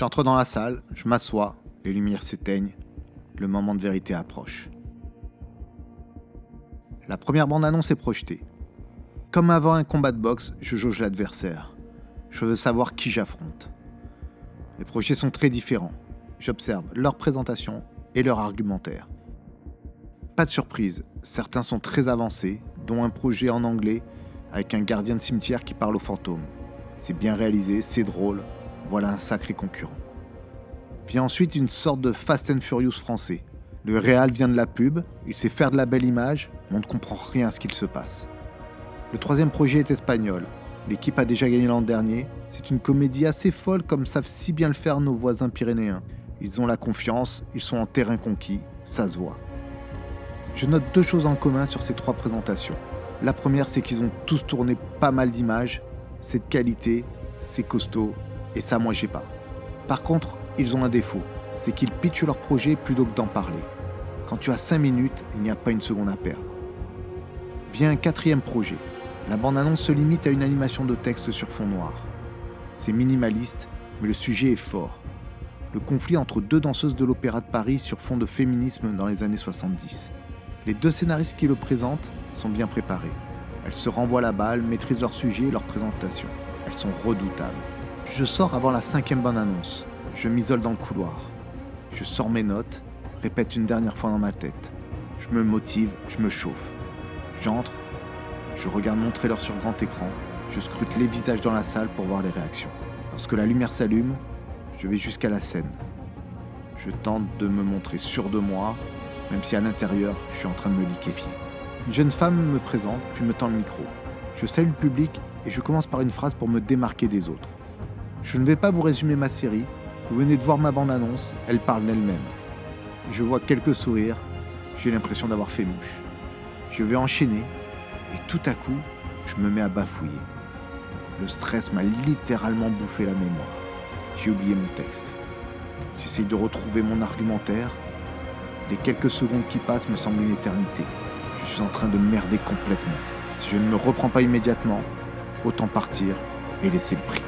J'entre dans la salle, je m'assois, les lumières s'éteignent, le moment de vérité approche. La première bande-annonce est projetée. Comme avant un combat de boxe, je jauge l'adversaire. Je veux savoir qui j'affronte. Les projets sont très différents. J'observe leur présentation et leur argumentaire. Pas de surprise, certains sont très avancés, dont un projet en anglais avec un gardien de cimetière qui parle aux fantômes. C'est bien réalisé, c'est drôle, voilà un sacré concurrent. Vient ensuite une sorte de Fast and Furious français. Le réal vient de la pub, il sait faire de la belle image, mais on ne comprend rien à ce qu'il se passe. Le troisième projet est espagnol. L'équipe a déjà gagné l'an dernier. C'est une comédie assez folle comme savent si bien le faire nos voisins pyrénéens. Ils ont la confiance, ils sont en terrain conquis, ça se voit. Je note deux choses en commun sur ces trois présentations. La première, c'est qu'ils ont tous tourné pas mal d'images. C'est de qualité, c'est costaud, et ça, moi, j'ai pas. Par contre, ils ont un défaut, c'est qu'ils pitchent leur projet plutôt que d'en parler. Quand tu as 5 minutes, il n'y a pas une seconde à perdre. Vient un quatrième projet. La bande-annonce se limite à une animation de texte sur fond noir. C'est minimaliste, mais le sujet est fort. Le conflit entre deux danseuses de l'Opéra de Paris sur fond de féminisme dans les années 70. Les deux scénaristes qui le présentent sont bien préparés. Elles se renvoient la balle, maîtrisent leur sujet et leur présentation. Elles sont redoutables. Je sors avant la cinquième bande-annonce. Je m'isole dans le couloir. Je sors mes notes, répète une dernière fois dans ma tête. Je me motive, je me chauffe. J'entre, je regarde mon trailer sur grand écran, je scrute les visages dans la salle pour voir les réactions. Lorsque la lumière s'allume, je vais jusqu'à la scène. Je tente de me montrer sûr de moi, même si à l'intérieur, je suis en train de me liquéfier. Une jeune femme me présente, puis me tend le micro. Je salue le public et je commence par une phrase pour me démarquer des autres. Je ne vais pas vous résumer ma série, vous venez de voir ma bande-annonce, elle parle d'elle-même. Je vois quelques sourires, j'ai l'impression d'avoir fait mouche. Je vais enchaîner, et tout à coup, je me mets à bafouiller. Le stress m'a littéralement bouffé la mémoire. J'ai oublié mon texte. J'essaye de retrouver mon argumentaire. Les quelques secondes qui passent me semblent une éternité. Je suis en train de merder complètement. Si je ne me reprends pas immédiatement, autant partir et laisser le prix.